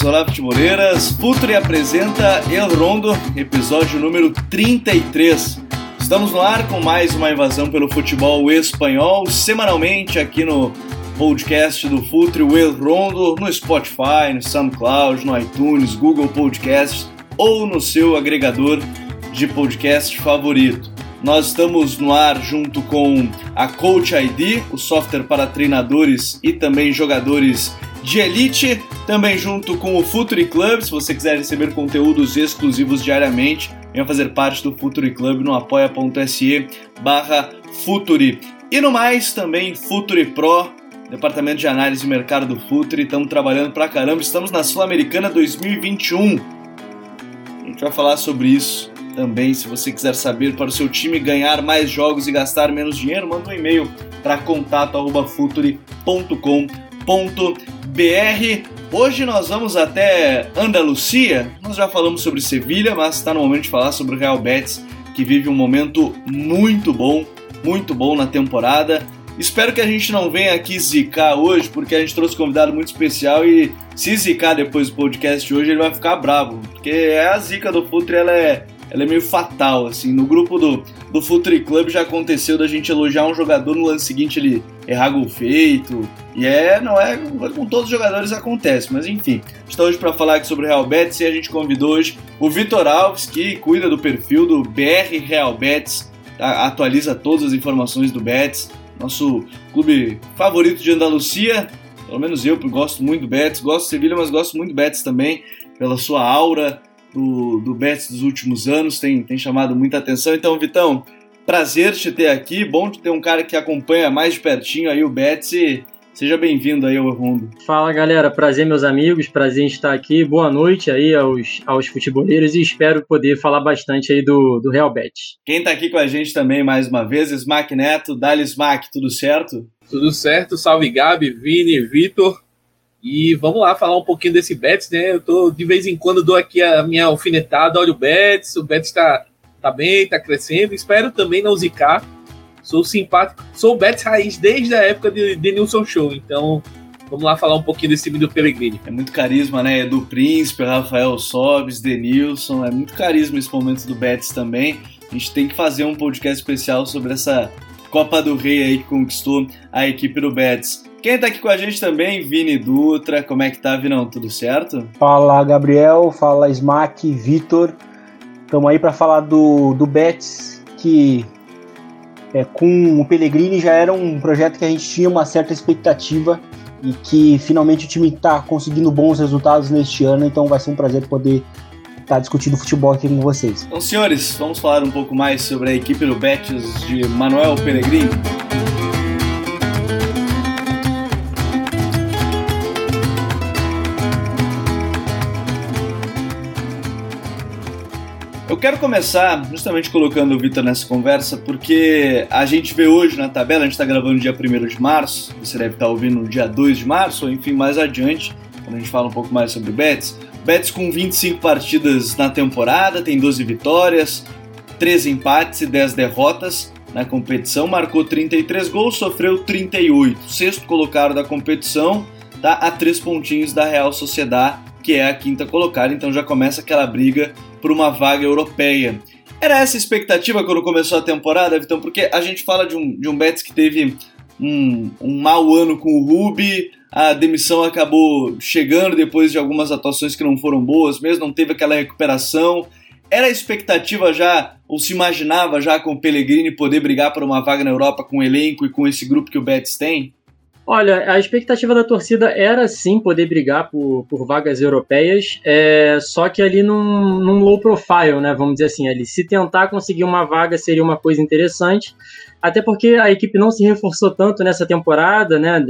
Olá, futeboleiros! Olá, futeboleiras! Futuri apresenta El Rondo, episódio número 33. Estamos no ar com mais uma invasão pelo futebol espanhol, semanalmente aqui no podcast do Futre, o El Rondo, no Spotify, no SoundCloud, no iTunes, Google Podcasts ou no seu agregador de podcast favorito. Nós estamos no ar junto com a Coach ID, o software para treinadores e também jogadores de elite, também junto com o Futuri Club, se você quiser receber conteúdos exclusivos diariamente, venha fazer parte do Futuri Club no apoia.se barra Futuri. E no mais, também Futuri Pro, departamento de análise de mercado do Futuri, estamos trabalhando pra caramba, estamos na Sul-Americana 2021. A gente vai falar sobre isso também, se você quiser saber para o seu time ganhar mais jogos e gastar menos dinheiro, manda um e-mail para contato@futuri.com.br. Hoje nós vamos até Andalucia. Nós já falamos sobre Sevilha, mas está no momento de falar sobre o Real Betis, que vive um momento muito bom, muito bom na temporada. Espero que a gente não venha aqui zicar hoje, porque a gente trouxe um convidado muito especial e se zicar depois do podcast de hoje, ele vai ficar bravo. Porque é a zica do Futre, ela é, ela é meio fatal, assim. No grupo do, do Futuri Club já aconteceu da gente elogiar um jogador no lance seguinte ele errar gol feito. E é, não é com todos os jogadores acontece, mas enfim. Está hoje para falar aqui sobre o Real Betis e a gente convidou hoje o Vitor Alves, que cuida do perfil do BR Real Betis, atualiza todas as informações do Betis nosso clube favorito de Andalucia. Pelo menos eu gosto muito do Betis, gosto do Sevilha, mas gosto muito do Betis também, pela sua aura do, do Betis dos últimos anos, tem, tem chamado muita atenção. Então, Vitão, prazer te ter aqui, bom te ter um cara que acompanha mais de pertinho aí o Betis e Seja bem-vindo aí ao Rondo. Fala galera, prazer meus amigos, prazer em estar aqui. Boa noite aí aos, aos futeboleiros e espero poder falar bastante aí do, do Real Betis. Quem tá aqui com a gente também mais uma vez, Smack Neto, Dali Smack, tudo certo? Tudo certo, salve Gabi, Vini, Vitor. E vamos lá falar um pouquinho desse Betis, né? Eu tô de vez em quando dou aqui a minha alfinetada, olha o Betis, o Betis tá, tá bem, tá crescendo. Espero também não zicar Sou simpático. Sou Betis Raiz desde a época de, de Nilson Show. Então, vamos lá falar um pouquinho desse time do Pellegrini. É muito carisma, né? Do Príncipe, Rafael Sobes, Denilson. É muito carisma esse momento do Betis também. A gente tem que fazer um podcast especial sobre essa Copa do Rei aí que conquistou a equipe do Betis. Quem tá aqui com a gente também, Vini Dutra, como é que tá, Vinão? Tudo certo? Fala, Gabriel, fala Smack, Vitor. Estamos aí para falar do, do Betis, que é, com o Pellegrini já era um projeto que a gente tinha uma certa expectativa e que finalmente o time está conseguindo bons resultados neste ano, então vai ser um prazer poder estar tá discutindo futebol aqui com vocês. Então, senhores, vamos falar um pouco mais sobre a equipe do Betis de Manuel Pellegrini. Quero começar justamente colocando o Vitor nessa conversa, porque a gente vê hoje na tabela, a gente está gravando dia 1 de março, você deve estar tá ouvindo no dia 2 de março, ou enfim, mais adiante, quando a gente fala um pouco mais sobre o Betis. Betis com 25 partidas na temporada, tem 12 vitórias, 13 empates e 10 derrotas na competição, marcou 33 gols, sofreu 38. Sexto colocado da competição, tá a 3 pontinhos da Real Sociedade, que é a quinta colocada, então já começa aquela briga por uma vaga europeia. Era essa a expectativa quando começou a temporada, Vitão? Porque a gente fala de um, de um Betis que teve um, um mau ano com o Rubi, a demissão acabou chegando depois de algumas atuações que não foram boas, mesmo não teve aquela recuperação. Era a expectativa já, ou se imaginava já com o Pellegrini poder brigar por uma vaga na Europa com o elenco e com esse grupo que o Betis tem? Olha, a expectativa da torcida era sim poder brigar por, por vagas europeias, é, só que ali num, num low profile, né? Vamos dizer assim, ali se tentar conseguir uma vaga seria uma coisa interessante, até porque a equipe não se reforçou tanto nessa temporada, né?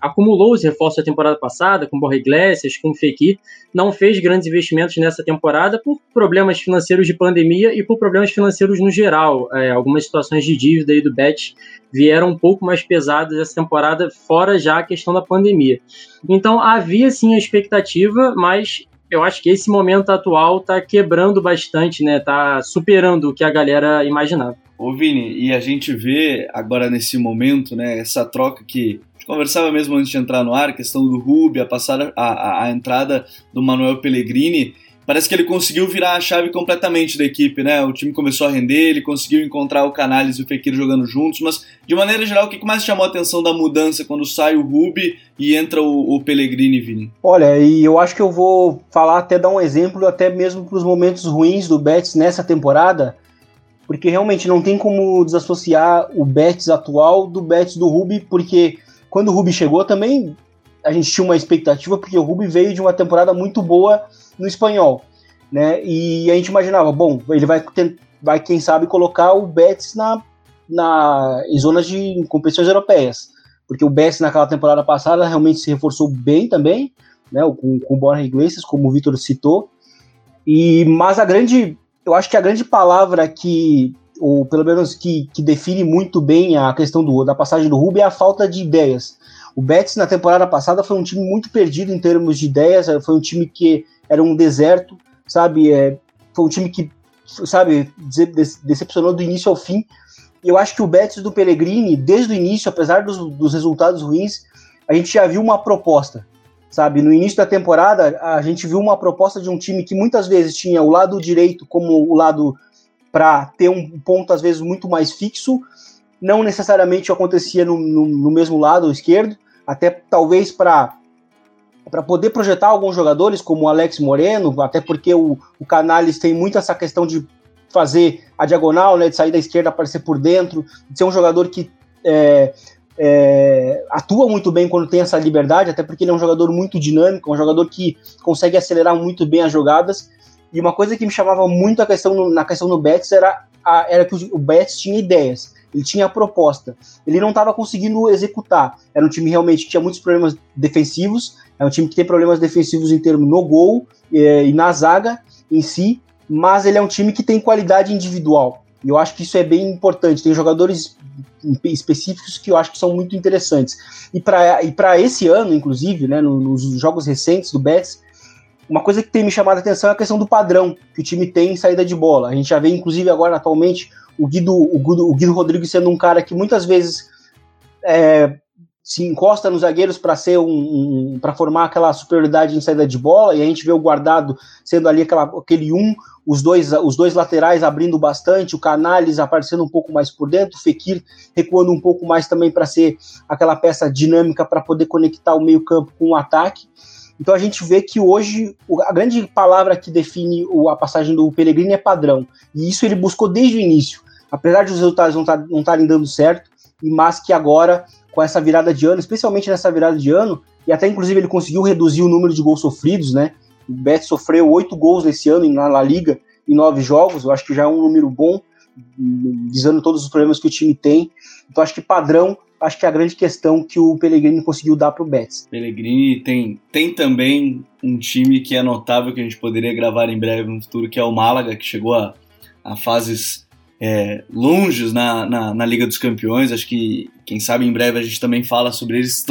acumulou os reforços da temporada passada, com Borja Iglesias, com Fekir, não fez grandes investimentos nessa temporada por problemas financeiros de pandemia e por problemas financeiros no geral. É, algumas situações de dívida aí do Bet vieram um pouco mais pesadas essa temporada, fora já a questão da pandemia. Então havia sim a expectativa, mas eu acho que esse momento atual está quebrando bastante, né? Tá superando o que a galera imaginava. Ô Vini, e a gente vê agora nesse momento, né, essa troca que conversava mesmo antes de entrar no ar, a questão do Rubi, a, passada, a, a, entrada do Manuel Pellegrini, parece que ele conseguiu virar a chave completamente da equipe, né? O time começou a render, ele conseguiu encontrar o Canales e o Fekir jogando juntos, mas de maneira geral, o que mais chamou a atenção da mudança quando sai o Rubi e entra o, o Pellegrini, Vini? Olha, e eu acho que eu vou falar até dar um exemplo até mesmo para os momentos ruins do Betis nessa temporada, porque realmente não tem como desassociar o Betis atual do Betis do Rubi, porque quando o Rubi chegou também a gente tinha uma expectativa, porque o Rubi veio de uma temporada muito boa no espanhol, né? E a gente imaginava, bom, ele vai, vai quem sabe, colocar o Betis na, na, em zonas de competições europeias, porque o Betis naquela temporada passada realmente se reforçou bem também, né? Com, com o Borja Iglesias, como o Vitor citou, e mas a grande, eu acho que a grande palavra que ou pelo menos que, que define muito bem a questão do, da passagem do Rubi é a falta de ideias. O Betis na temporada passada foi um time muito perdido em termos de ideias, foi um time que era um deserto, sabe? É, foi um time que, sabe, decepcionou do início ao fim. E eu acho que o Betis do Pellegrini, desde o início, apesar dos, dos resultados ruins, a gente já viu uma proposta, sabe? No início da temporada, a gente viu uma proposta de um time que muitas vezes tinha o lado direito como o lado para ter um ponto às vezes muito mais fixo, não necessariamente acontecia no, no, no mesmo lado esquerdo, até talvez para para poder projetar alguns jogadores como o Alex Moreno, até porque o, o Canales tem muito essa questão de fazer a diagonal, né, de sair da esquerda aparecer por dentro, de ser um jogador que é, é, atua muito bem quando tem essa liberdade, até porque ele é um jogador muito dinâmico, um jogador que consegue acelerar muito bem as jogadas. E uma coisa que me chamava muito a questão na questão do Betis era, a, era que o, o Betis tinha ideias ele tinha a proposta. Ele não estava conseguindo executar. Era um time realmente que tinha muitos problemas defensivos, é um time que tem problemas defensivos em termos no gol é, e na zaga em si, mas ele é um time que tem qualidade individual. E eu acho que isso é bem importante. Tem jogadores específicos que eu acho que são muito interessantes. E para esse ano, inclusive, né, nos jogos recentes do Betis, uma coisa que tem me chamado a atenção é a questão do padrão que o time tem em saída de bola. A gente já vê, inclusive, agora atualmente o Guido, o Guido, o Guido Rodrigues sendo um cara que muitas vezes é, se encosta nos zagueiros para ser um, um para formar aquela superioridade em saída de bola e a gente vê o guardado sendo ali aquela, aquele um, os dois os dois laterais abrindo bastante, o Canales aparecendo um pouco mais por dentro, o Fekir recuando um pouco mais também para ser aquela peça dinâmica para poder conectar o meio-campo com o ataque. Então a gente vê que hoje a grande palavra que define a passagem do Pellegrini é padrão. E isso ele buscou desde o início. Apesar de os resultados não tá, estarem dando certo, mas que agora, com essa virada de ano, especialmente nessa virada de ano, e até inclusive ele conseguiu reduzir o número de gols sofridos, né? O Betis sofreu oito gols nesse ano na La Liga em nove jogos, eu acho que já é um número bom, visando todos os problemas que o time tem. Então acho que padrão acho que é a grande questão que o Pellegrini conseguiu dar para o Betis. Pellegrini tem, tem também um time que é notável que a gente poderia gravar em breve no futuro, que é o Málaga, que chegou a, a fases é, longes na, na, na, Liga dos Campeões. Acho que, quem sabe, em breve a gente também fala sobre eles.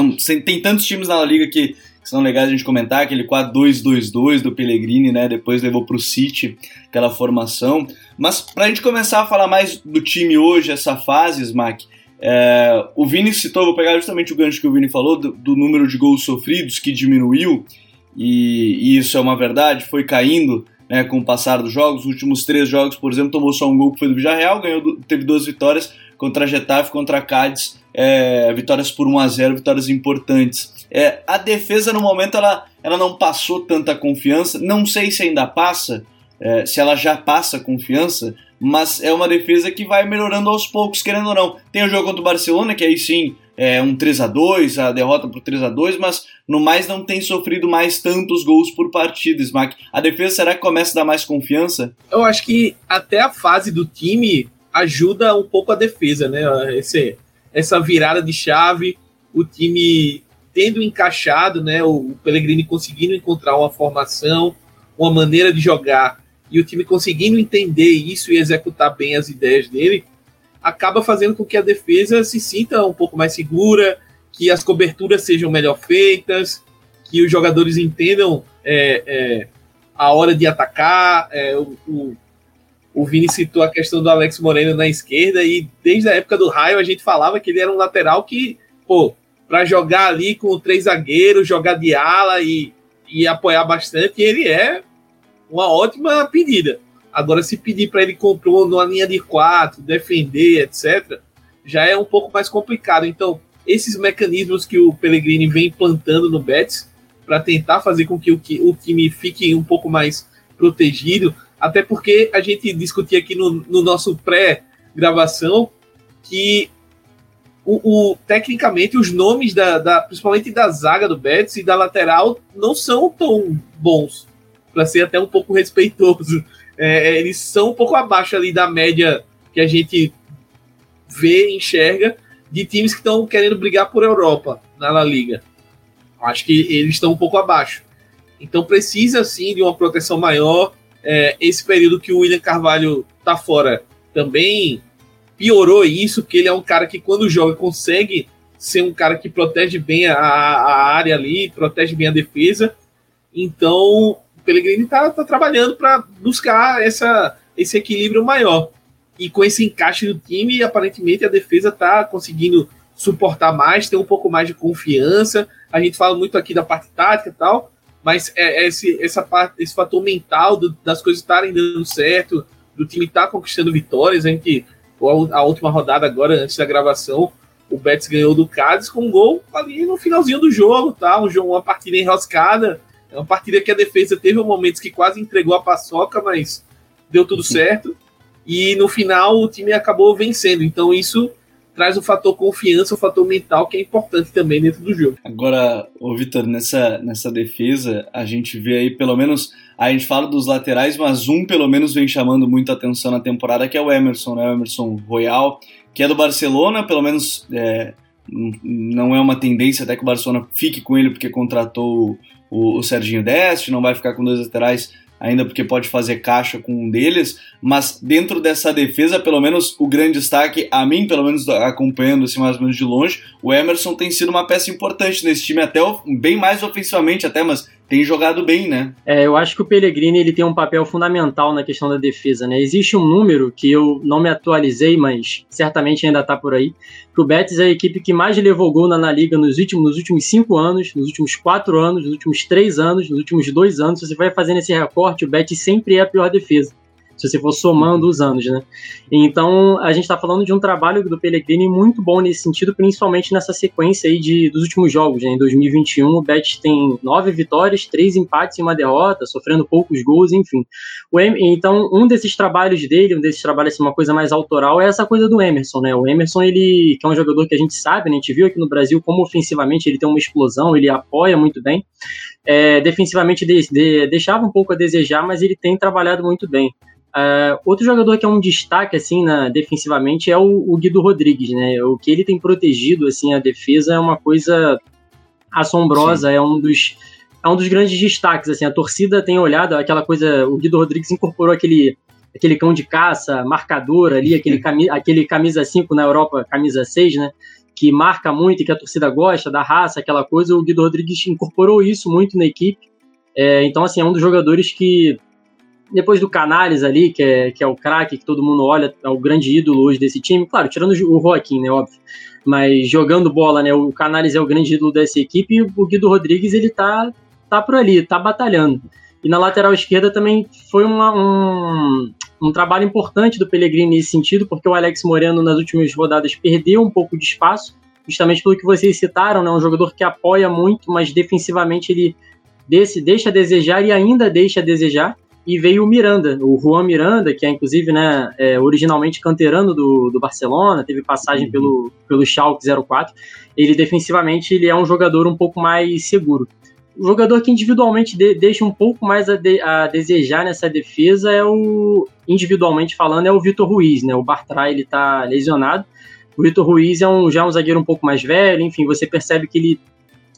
Tem tantos times na Liga que, que são legais a gente comentar. Aquele 4-2-2-2 do Pellegrini, né? Depois levou para o City aquela formação. Mas para a gente começar a falar mais do time hoje, essa fase, Smack, é, o Vini citou, vou pegar justamente o gancho que o Vini falou, do, do número de gols sofridos que diminuiu, e, e, isso é uma verdade, foi caindo né, com o passar dos jogos. Os últimos três jogos, por exemplo, tomou só um gol que foi do Villarreal, ganhou, teve duas vitórias contra a Getafe, contra a Cádiz, é, vitórias por 1 a 0 vitórias importantes. É, a defesa, no momento, ela, ela não passou tanta confiança, não sei se ainda passa, é, se ela já passa confiança, mas é uma defesa que vai melhorando aos poucos, querendo ou não. Tem o jogo contra o Barcelona, que aí sim é um 3 a 2 a derrota por 3 a 2 mas no mais não tem sofrido mais tantos gols por partida, Smack. A defesa será que começa a dar mais confiança? Eu acho que até a fase do time ajuda um pouco a defesa, né? Esse, essa virada de chave, o time tendo encaixado, né? O Pellegrini conseguindo encontrar uma formação, uma maneira de jogar e o time conseguindo entender isso e executar bem as ideias dele, acaba fazendo com que a defesa se sinta um pouco mais segura, que as coberturas sejam melhor feitas, que os jogadores entendam é, é, a hora de atacar. É, o, o, o Vini citou a questão do Alex Moreno na esquerda, e desde a época do Raio a gente falava que ele era um lateral que, pô, para jogar ali com três zagueiros, jogar de ala e, e apoiar bastante, ele é uma ótima pedida. Agora, se pedir para ele compor numa linha de quatro, defender, etc., já é um pouco mais complicado. Então, esses mecanismos que o Pellegrini vem implantando no Betis para tentar fazer com que o, o time fique um pouco mais protegido, até porque a gente discutia aqui no, no nosso pré-gravação que o, o, tecnicamente os nomes da, da, principalmente da zaga do Betis e da lateral não são tão bons para ser até um pouco respeitoso. É, é, eles são um pouco abaixo ali da média que a gente vê, enxerga de times que estão querendo brigar por Europa na La Liga. Acho que eles estão um pouco abaixo. Então precisa sim de uma proteção maior. É, esse período que o William Carvalho tá fora também piorou isso, que ele é um cara que quando joga consegue ser um cara que protege bem a, a área ali, protege bem a defesa. Então, Pellegrini está tá trabalhando para buscar essa, esse equilíbrio maior. E com esse encaixe do time, aparentemente a defesa está conseguindo suportar mais, ter um pouco mais de confiança. A gente fala muito aqui da parte tática e tal, mas é, é esse, essa parte, esse fator mental do, das coisas estarem dando certo, do time estar tá conquistando vitórias. A gente a última rodada agora, antes da gravação, o Betis ganhou do Cádiz com um gol ali no finalzinho do jogo, tá? Um jogo, uma partida enroscada, é uma partida que a defesa teve momentos que quase entregou a paçoca, mas deu tudo certo. E no final o time acabou vencendo. Então isso traz o fator confiança, o fator mental que é importante também dentro do jogo. Agora, o Vitor, nessa, nessa defesa, a gente vê aí pelo menos. A gente fala dos laterais, mas um pelo menos vem chamando muita atenção na temporada, que é o Emerson, né? O Emerson Royal, que é do Barcelona, pelo menos é, não é uma tendência até que o Barcelona fique com ele porque contratou o, o Serginho Deste, não vai ficar com dois laterais ainda porque pode fazer caixa com um deles, mas dentro dessa defesa, pelo menos o grande destaque, a mim, pelo menos acompanhando assim mais ou menos de longe, o Emerson tem sido uma peça importante nesse time, até bem mais ofensivamente até, mas tem jogado bem, né? É, eu acho que o Pellegrini ele tem um papel fundamental na questão da defesa, né? Existe um número que eu não me atualizei, mas certamente ainda tá por aí, que o Betis é a equipe que mais levou gol na, na liga nos últimos, nos últimos cinco anos, nos últimos quatro anos, nos últimos três anos, nos últimos dois anos. Se você vai fazendo esse recorte, o Betis sempre é a pior defesa se você for somando os anos, né? Então, a gente está falando de um trabalho do Pellegrini muito bom nesse sentido, principalmente nessa sequência aí de, dos últimos jogos, né? Em 2021, o Betis tem nove vitórias, três empates e uma derrota, sofrendo poucos gols, enfim. então, um desses trabalhos dele, um desses trabalhos, assim, uma coisa mais autoral, é essa coisa do Emerson, né? O Emerson, ele, que é um jogador que a gente sabe, né? A gente viu aqui no Brasil como ofensivamente ele tem uma explosão, ele apoia muito bem. É, defensivamente de, de, deixava um pouco a desejar, mas ele tem trabalhado muito bem. Uh, outro jogador que é um destaque assim na, defensivamente é o, o, Guido Rodrigues, né? O que ele tem protegido assim a defesa é uma coisa assombrosa, Sim. é um dos é um dos grandes destaques assim. A torcida tem olhado aquela coisa, o Guido Rodrigues incorporou aquele aquele cão de caça, marcador ali, aquele, cami, aquele camisa 5 na Europa, camisa 6, né? Que marca muito e que a torcida gosta, da raça, aquela coisa. O Guido Rodrigues incorporou isso muito na equipe. É, então, assim, é um dos jogadores que depois do Canales ali, que é, que é o craque que todo mundo olha, é o grande ídolo hoje desse time, claro, tirando o Joaquim, né, óbvio, mas jogando bola, né, o Canales é o grande ídolo dessa equipe e o Guido Rodrigues, ele tá, tá por ali, tá batalhando. E na lateral esquerda também foi uma, um, um trabalho importante do Pellegrini nesse sentido, porque o Alex Moreno nas últimas rodadas perdeu um pouco de espaço, justamente pelo que vocês citaram, né, um jogador que apoia muito, mas defensivamente ele desse, deixa a desejar e ainda deixa a desejar e veio o Miranda, o Juan Miranda, que é inclusive né, é, originalmente canterano do, do Barcelona, teve passagem uhum. pelo, pelo Schalke 04. Ele defensivamente ele é um jogador um pouco mais seguro. O jogador que individualmente de, deixa um pouco mais a, de, a, desejar nessa defesa é o, individualmente falando, é o Vitor Ruiz, né? O Bartra ele tá lesionado. O Vitor Ruiz é um, já é um zagueiro um pouco mais velho, enfim, você percebe que ele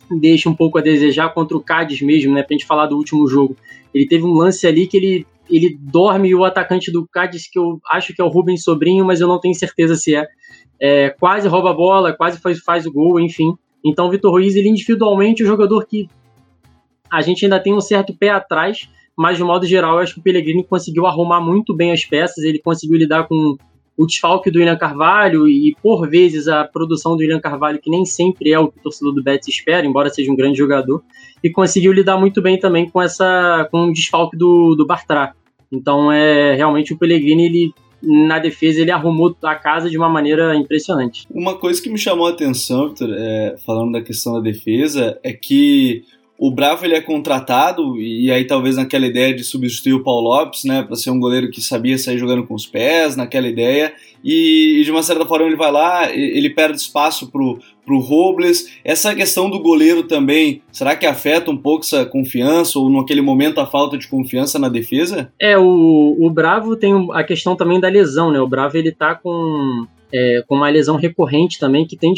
deixa um pouco a desejar contra o Cádiz mesmo, né? Pra gente falar do último jogo. Ele teve um lance ali que ele, ele dorme e o atacante do Cádiz, que eu acho que é o Rubens Sobrinho, mas eu não tenho certeza se é, é quase rouba a bola, quase faz, faz o gol, enfim. Então o Vitor Ruiz, ele individualmente é um jogador que a gente ainda tem um certo pé atrás, mas de modo geral eu acho que o Pellegrini conseguiu arrumar muito bem as peças, ele conseguiu lidar com o desfalque do William Carvalho e, por vezes, a produção do William Carvalho, que nem sempre é o que o torcedor do Betis espera, embora seja um grande jogador, e conseguiu lidar muito bem também com essa com o desfalque do, do Bartra. Então, é realmente o Pellegrini, ele na defesa ele arrumou a casa de uma maneira impressionante. Uma coisa que me chamou a atenção, Victor, é, falando da questão da defesa, é que o Bravo ele é contratado e aí talvez naquela ideia de substituir o Paulo Lopes, né, para ser um goleiro que sabia sair jogando com os pés, naquela ideia, e, e, de uma certa forma ele vai lá, ele perde espaço pro pro Robles. Essa questão do goleiro também, será que afeta um pouco essa confiança ou naquele momento a falta de confiança na defesa? É, o, o Bravo tem a questão também da lesão, né? O Bravo ele tá com é, com uma lesão recorrente também que tem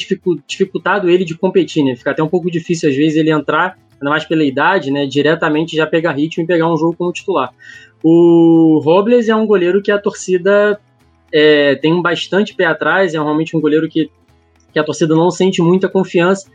dificultado ele de competir, né? Fica até um pouco difícil às vezes ele entrar ainda mais pela idade, né, diretamente já pegar ritmo e pegar um jogo como titular. O Robles é um goleiro que a torcida é, tem bastante pé atrás, é realmente um goleiro que, que a torcida não sente muita confiança,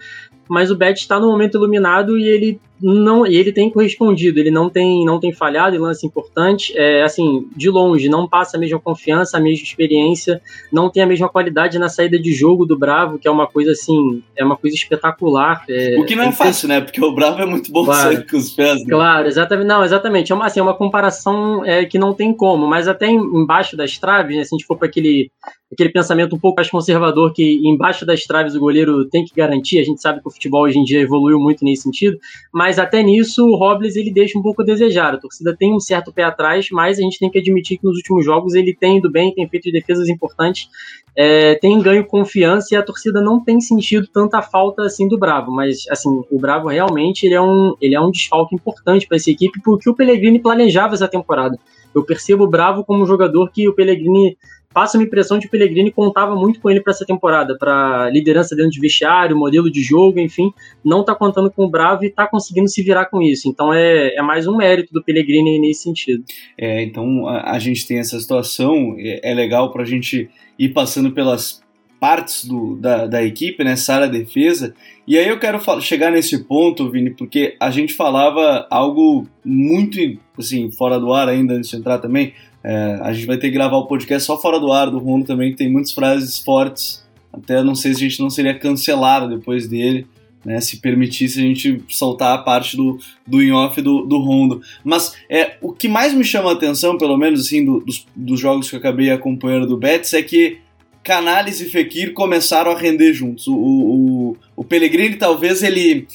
mas o Bet está no momento iluminado e ele não e ele tem correspondido, ele não tem não tem falhado em lance importante, é, assim, de longe, não passa a mesma confiança, a mesma experiência, não tem a mesma qualidade na saída de jogo do Bravo, que é uma coisa assim, é uma coisa espetacular. É, o que não é, é fácil, né? Porque o Bravo é muito bom claro, com os pés. Né? Claro, exatamente, não, exatamente, é uma assim, é uma comparação é, que não tem como, mas até embaixo das traves, né, se a gente for para aquele aquele pensamento um pouco mais conservador que embaixo das traves o goleiro tem que garantir, a gente sabe que o futebol hoje em dia evoluiu muito nesse sentido, mas até nisso o Robles ele deixa um pouco a desejar. A torcida tem um certo pé atrás, mas a gente tem que admitir que nos últimos jogos ele tem ido bem, tem feito defesas importantes, é, tem ganho confiança e a torcida não tem sentido tanta falta assim do Bravo. Mas assim, o Bravo realmente ele é um, ele é um desfalque importante para essa equipe porque o Pellegrini planejava essa temporada. Eu percebo o Bravo como um jogador que o Pellegrini passa uma impressão de que o Pellegrini contava muito com ele para essa temporada, para liderança dentro de vestiário, modelo de jogo, enfim, não está contando com o Bravo e está conseguindo se virar com isso. Então é, é mais um mérito do Pellegrini nesse sentido. É, então a, a gente tem essa situação, é, é legal para a gente ir passando pelas partes do, da, da equipe, né, Sara defesa. E aí eu quero chegar nesse ponto, Vini, porque a gente falava algo muito assim fora do ar ainda antes de entrar também é, a gente vai ter que gravar o podcast só fora do ar do Rondo também, que tem muitas frases fortes. Até não sei se a gente não seria cancelado depois dele, né? Se permitisse a gente soltar a parte do, do in-off do, do Rondo. Mas é, o que mais me chama a atenção, pelo menos assim, do, dos, dos jogos que eu acabei acompanhando do Betis, é que Canales e Fekir começaram a render juntos. O, o, o Pellegrini, talvez ele,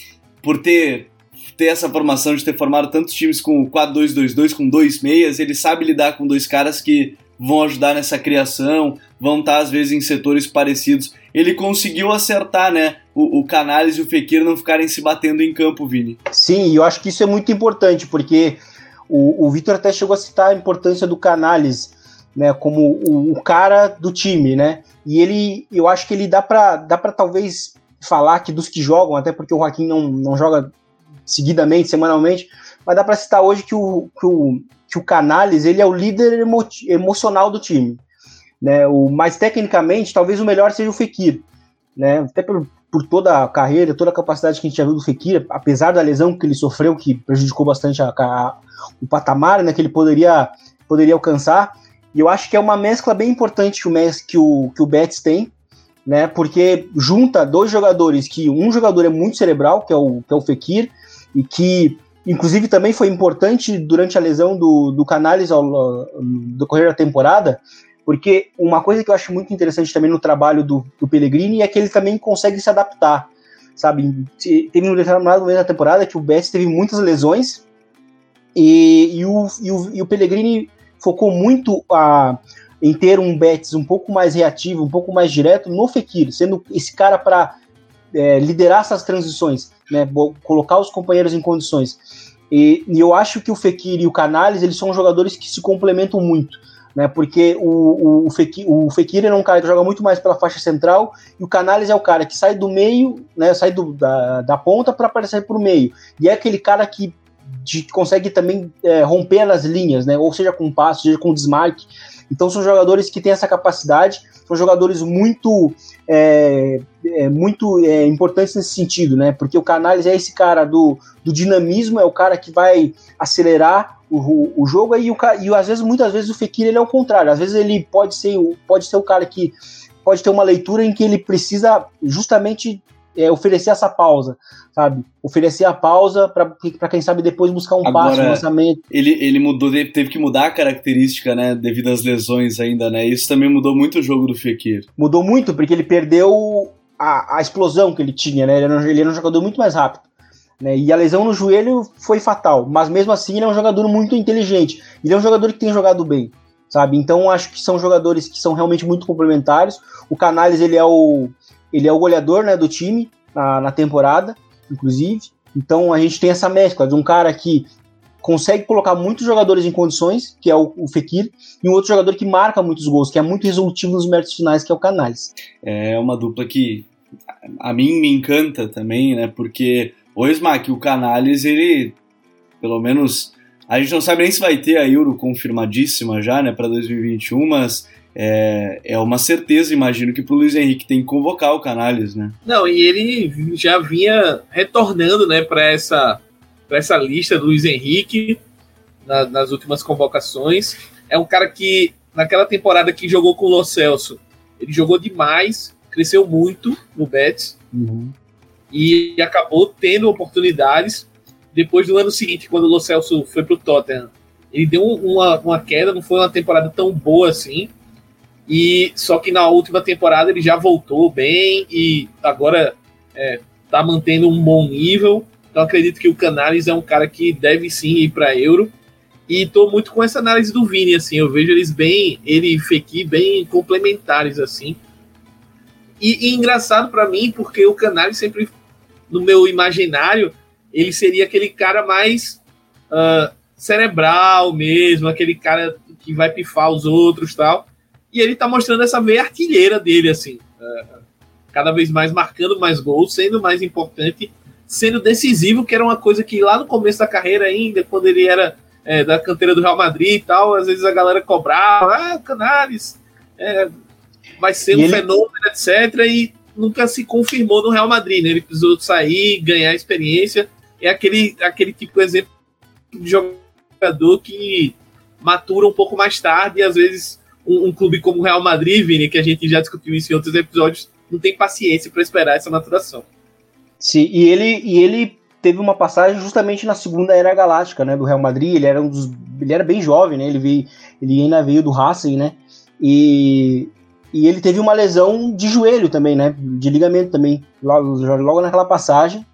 por ter ter essa formação, de ter formado tantos times com 4-2-2-2, com dois meias, ele sabe lidar com dois caras que vão ajudar nessa criação, vão estar às vezes em setores parecidos. Ele conseguiu acertar, né? O, o Canales e o Fekir não ficarem se batendo em campo, Vini. Sim, eu acho que isso é muito importante, porque o, o Vitor até chegou a citar a importância do Canales, né? Como o, o cara do time, né? E ele, eu acho que ele dá para dá para talvez falar que dos que jogam, até porque o Joaquim não, não joga seguidamente, semanalmente, mas dá para citar hoje que o, que o, que o Canales ele é o líder emo, emocional do time. Né? O, mais tecnicamente, talvez o melhor seja o Fekir. Né? Até por, por toda a carreira, toda a capacidade que a gente já viu do Fekir, apesar da lesão que ele sofreu, que prejudicou bastante a, a, o patamar né, que ele poderia, poderia alcançar. E eu acho que é uma mescla bem importante que o, que o, que o Betis tem, né? Porque junta dois jogadores que um jogador é muito cerebral, que é o, que é o Fekir, e que inclusive também foi importante durante a lesão do, do Canales ao decorrer da temporada, porque uma coisa que eu acho muito interessante também no trabalho do, do Pellegrini é que ele também consegue se adaptar, sabe? Teve um determinado momento da temporada que o Betis teve muitas lesões e, e, o, e, o, e o Pellegrini focou muito a, em ter um Betis um pouco mais reativo, um pouco mais direto no Fekir, sendo esse cara para é, liderar essas transições né, colocar os companheiros em condições. E, e, eu acho que o Fekir e o Canales, eles são jogadores que se complementam muito, né, porque o, o, Fekir, o Fekir é um cara que joga muito mais pela faixa central e o Canales é o cara que sai do meio, né, sai do, da, da ponta para aparecer para o meio. E é aquele cara que de, consegue também é, romper nas linhas, né, ou seja com passo, seja com desmarque. Então são jogadores que têm essa capacidade, são jogadores muito é, é, muito é, importantes nesse sentido, né? Porque o Canales é esse cara do, do dinamismo, é o cara que vai acelerar o, o jogo e, o, e às vezes, muitas vezes o Fekir ele é o contrário, às vezes ele pode ser, pode ser o cara que pode ter uma leitura em que ele precisa justamente é, oferecer essa pausa, sabe? Oferecer a pausa para quem sabe depois buscar um Agora, passe, um lançamento. Ele, ele mudou, teve que mudar a característica, né? Devido às lesões ainda, né? Isso também mudou muito o jogo do Fekir. Mudou muito, porque ele perdeu a, a explosão que ele tinha, né? Ele era, um, ele era um jogador muito mais rápido. Né? E a lesão no joelho foi fatal, mas mesmo assim ele é um jogador muito inteligente. Ele é um jogador que tem jogado bem, sabe? Então acho que são jogadores que são realmente muito complementares. O Canales ele é o ele é o goleador né, do time na, na temporada, inclusive. Então a gente tem essa mescla de um cara que consegue colocar muitos jogadores em condições, que é o, o Fekir, e um outro jogador que marca muitos gols, que é muito resolutivo nos méritos finais, que é o Canales. É uma dupla que a mim me encanta também, né? Porque o Smack, o Canales, ele, pelo menos, a gente não sabe nem se vai ter a Euro confirmadíssima já, né, para 2021, mas é, é uma certeza, imagino, que pro Luiz Henrique tem que convocar o Canales, né? Não, e ele já vinha retornando, né, para essa, pra essa lista do Luiz Henrique na, nas últimas convocações. É um cara que, naquela temporada que jogou com o Lo Celso, ele jogou demais, cresceu muito no Betis uhum. e acabou tendo oportunidades. Depois do ano seguinte, quando o Lo Celso foi pro Tottenham, ele deu uma, uma queda, não foi uma temporada tão boa assim. E só que na última temporada ele já voltou bem e agora é, tá mantendo um bom nível. Então acredito que o Canales é um cara que deve sim ir para Euro. E tô muito com essa análise do Vini, assim, eu vejo eles bem, ele e Fekir bem complementares, assim. E, e engraçado para mim, porque o Canales sempre, no meu imaginário, ele seria aquele cara mais uh, cerebral mesmo, aquele cara que vai pifar os outros tal. E ele tá mostrando essa veia artilheira dele, assim. É, cada vez mais marcando mais gols, sendo mais importante, sendo decisivo, que era uma coisa que lá no começo da carreira ainda, quando ele era é, da canteira do Real Madrid e tal, às vezes a galera cobrava, ah, Canales, é, vai ser e um ele... fenômeno, etc. E nunca se confirmou no Real Madrid, né? Ele precisou sair, ganhar experiência. É aquele, aquele tipo de exemplo de jogador que matura um pouco mais tarde e às vezes um, um, clube como o Real Madrid, Vini, que a gente já discutiu isso em outros episódios, não tem paciência para esperar essa maturação. Sim, e ele, e ele teve uma passagem justamente na segunda era galáctica, né, do Real Madrid. Ele era um dos, ele era bem jovem, né? Ele veio, ele ainda veio do Racing, né? E, e ele teve uma lesão de joelho também, né? De ligamento também, logo, logo naquela passagem.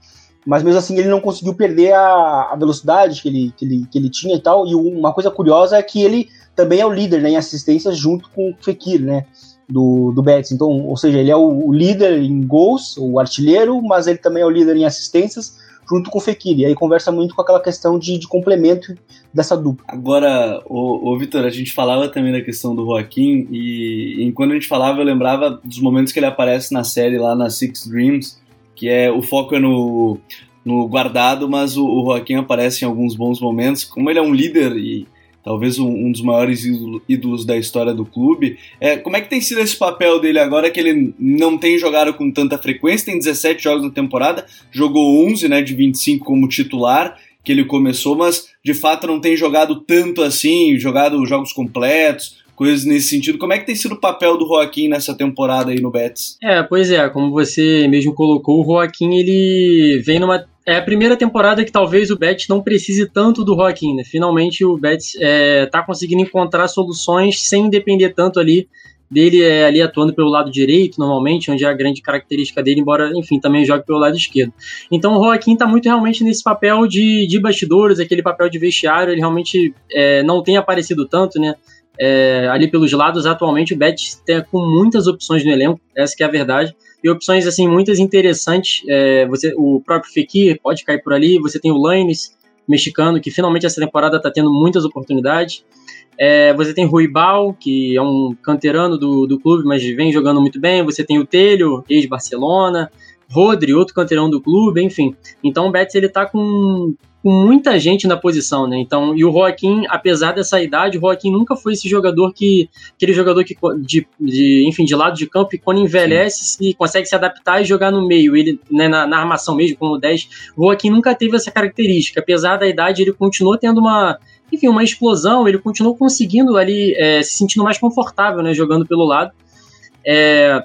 Mas mesmo assim ele não conseguiu perder a, a velocidade que ele, que, ele, que ele tinha e tal. E uma coisa curiosa é que ele também é o líder né, em assistências junto com o Fekir, né? Do, do Betis. Então, ou seja, ele é o, líder em gols, o artilheiro, mas ele também é o líder em assistências junto com o Fekir. E aí conversa muito com aquela questão de, de complemento dessa dupla. Agora, o, o Vitor, a gente falava também da questão do Joaquim, e, e quando a gente falava, eu lembrava dos momentos que ele aparece na série lá na Six Dreams, que é o foco é no, no guardado, mas o, o Joaquim aparece em alguns bons momentos. Como ele é um líder e talvez um, um, dos maiores ídolos da história do clube. É, como é que tem sido esse papel dele agora que ele não tem jogado com tanta frequência, tem 17 jogos na temporada, jogou 11 né, de 25 como titular, que ele começou, mas de fato não tem jogado tanto assim, jogado jogos completos, coisas nesse sentido. Como é que tem sido o papel do Joaquim nessa temporada aí no Betis? É, pois é, como você mesmo colocou, o Joaquim ele vem numa é a primeira temporada que talvez o Betis não precise tanto do Joaquim, né? Finalmente o Betis é, tá conseguindo encontrar soluções sem depender tanto ali dele é, ali atuando pelo lado direito, normalmente, onde é a grande característica dele, embora, enfim, também jogue pelo lado esquerdo. Então o Joaquim está muito realmente nesse papel de, de bastidores, aquele papel de vestiário, ele realmente é, não tem aparecido tanto, né? É, ali pelos lados, atualmente o Betis tem com muitas opções no elenco, essa é a verdade e opções assim muitas interessantes. É, você, o próprio Fekir pode cair por ali. Você tem o Laines, mexicano, que finalmente essa temporada está tendo muitas oportunidades. É, você tem Ruibal, que é um canterano do, do clube, mas vem jogando muito bem. Você tem o Telho, ex-Barcelona. Rodri, outro canterão do clube, enfim. Então o Betis ele tá com, com muita gente na posição, né? Então, e o Joaquim, apesar dessa idade, o Joaquim nunca foi esse jogador que aquele jogador que de, de enfim, de lado de campo e quando envelhece se consegue se adaptar e jogar no meio, ele né, na, na armação mesmo como 10. O Joaquim nunca teve essa característica, apesar da idade, ele continuou tendo uma enfim, uma explosão, ele continuou conseguindo ali é, se sentindo mais confortável, né, jogando pelo lado. É,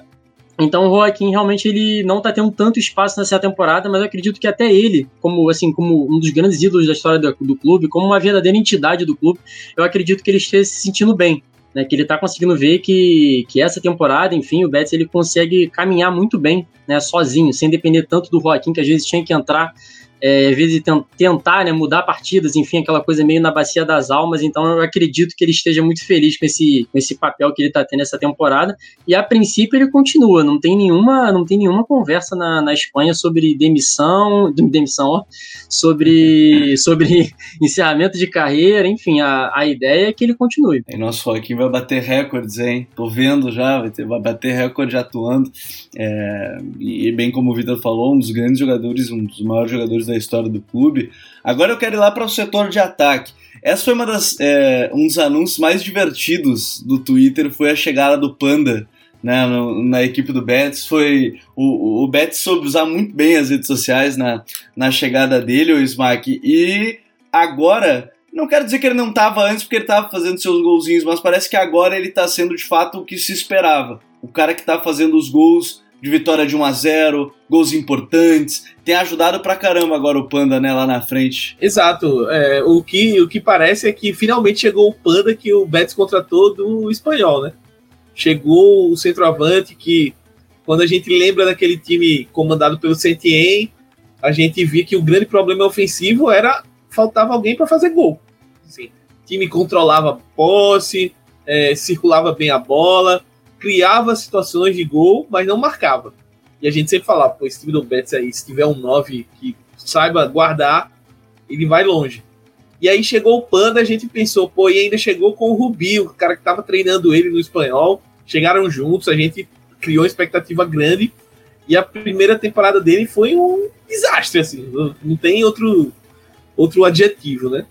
então o Joaquim realmente ele não está tendo tanto espaço nessa temporada, mas eu acredito que até ele, como assim, como um dos grandes ídolos da história do, do clube, como uma verdadeira entidade do clube, eu acredito que ele esteja se sentindo bem. Né, que ele está conseguindo ver que, que essa temporada, enfim, o Betis ele consegue caminhar muito bem, né, sozinho, sem depender tanto do Joaquim, que às vezes tinha que entrar é, às vezes tentar né, mudar partidas, enfim, aquela coisa meio na bacia das almas. Então eu acredito que ele esteja muito feliz com esse, com esse papel que ele está tendo essa temporada. E a princípio ele continua, não tem nenhuma, não tem nenhuma conversa na, na Espanha sobre demissão, demissão, ó, sobre, sobre encerramento de carreira, enfim, a, a ideia é que ele continue. E nosso Joaquim vai bater recordes, hein? Tô vendo já, vai, ter, vai bater recorde atuando. É, e bem como o Vitor falou, um dos grandes jogadores, um dos maiores jogadores da história do clube. Agora eu quero ir lá para o setor de ataque. Essa foi uma das é, um dos anúncios mais divertidos do Twitter, foi a chegada do Panda né, no, na equipe do Betis. Foi o, o Betis soube usar muito bem as redes sociais na, na chegada dele, o Smack. E agora, não quero dizer que ele não estava antes porque ele estava fazendo seus golzinhos, mas parece que agora ele está sendo de fato o que se esperava. O cara que está fazendo os gols de vitória de 1 a 0 gols importantes. Tem ajudado pra caramba agora o Panda, né, lá na frente. Exato. É, o, que, o que parece é que finalmente chegou o Panda que o Betis contratou do espanhol, né? Chegou o centroavante que, quando a gente lembra daquele time comandado pelo Sentien, a gente via que o grande problema ofensivo era faltava alguém para fazer gol. Assim, o time controlava posse, é, circulava bem a bola, criava situações de gol, mas não marcava. E a gente sempre falava, pô, esse time do Betis aí, se tiver um 9 que saiba guardar, ele vai longe. E aí chegou o Panda, a gente pensou, pô, e ainda chegou com o Rubio, o cara que tava treinando ele no espanhol. Chegaram juntos, a gente criou expectativa grande. E a primeira temporada dele foi um desastre, assim. Não tem outro, outro adjetivo, né?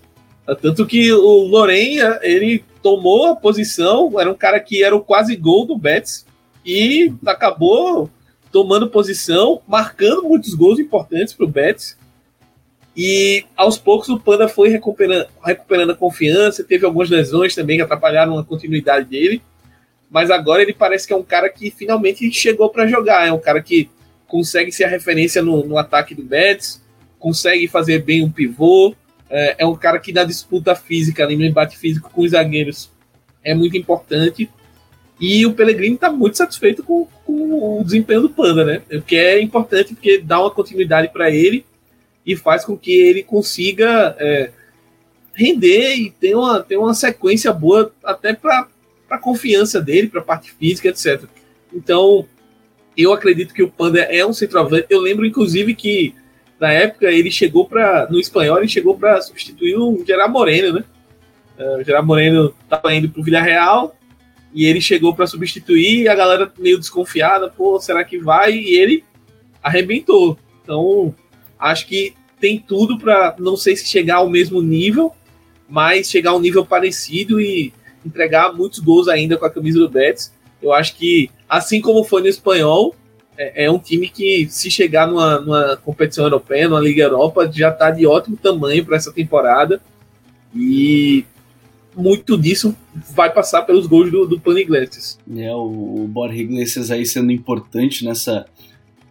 Tanto que o Loren, ele tomou a posição, era um cara que era o quase gol do Betis e acabou tomando posição, marcando muitos gols importantes para o Betis. E aos poucos o Panda foi recuperando, recuperando a confiança, teve algumas lesões também que atrapalharam a continuidade dele. Mas agora ele parece que é um cara que finalmente chegou para jogar. É um cara que consegue ser a referência no, no ataque do Betis, consegue fazer bem um pivô, é, é um cara que na disputa física, no embate físico com os zagueiros, é muito importante. E o Pellegrini está muito satisfeito com, com, o desempenho do Panda, né? O que é importante porque dá uma continuidade para ele e faz com que ele consiga é, render e ter uma, ter uma sequência boa até para a confiança dele, para a parte física, etc. Então, eu acredito que o Panda é um centroavante. Eu lembro, inclusive, que na época ele chegou para no espanhol ele chegou para substituir o Gerard Moreno, né? Uh, o Gerard Moreno estava indo para o Villarreal e ele chegou para substituir a galera meio desconfiada, pô, será que vai? E ele arrebentou. Então, acho que tem tudo para não sei se chegar ao mesmo nível, mas chegar a um nível parecido e entregar muitos gols ainda com a camisa do Betis. Eu acho que, assim como foi no espanhol, é, é um time que, se chegar numa, numa competição europeia, numa Liga Europa, já está de ótimo tamanho para essa temporada. E muito disso vai passar pelos gols do, do Pan Iglesias. É, o, o Borja Iglesias aí sendo importante nessa,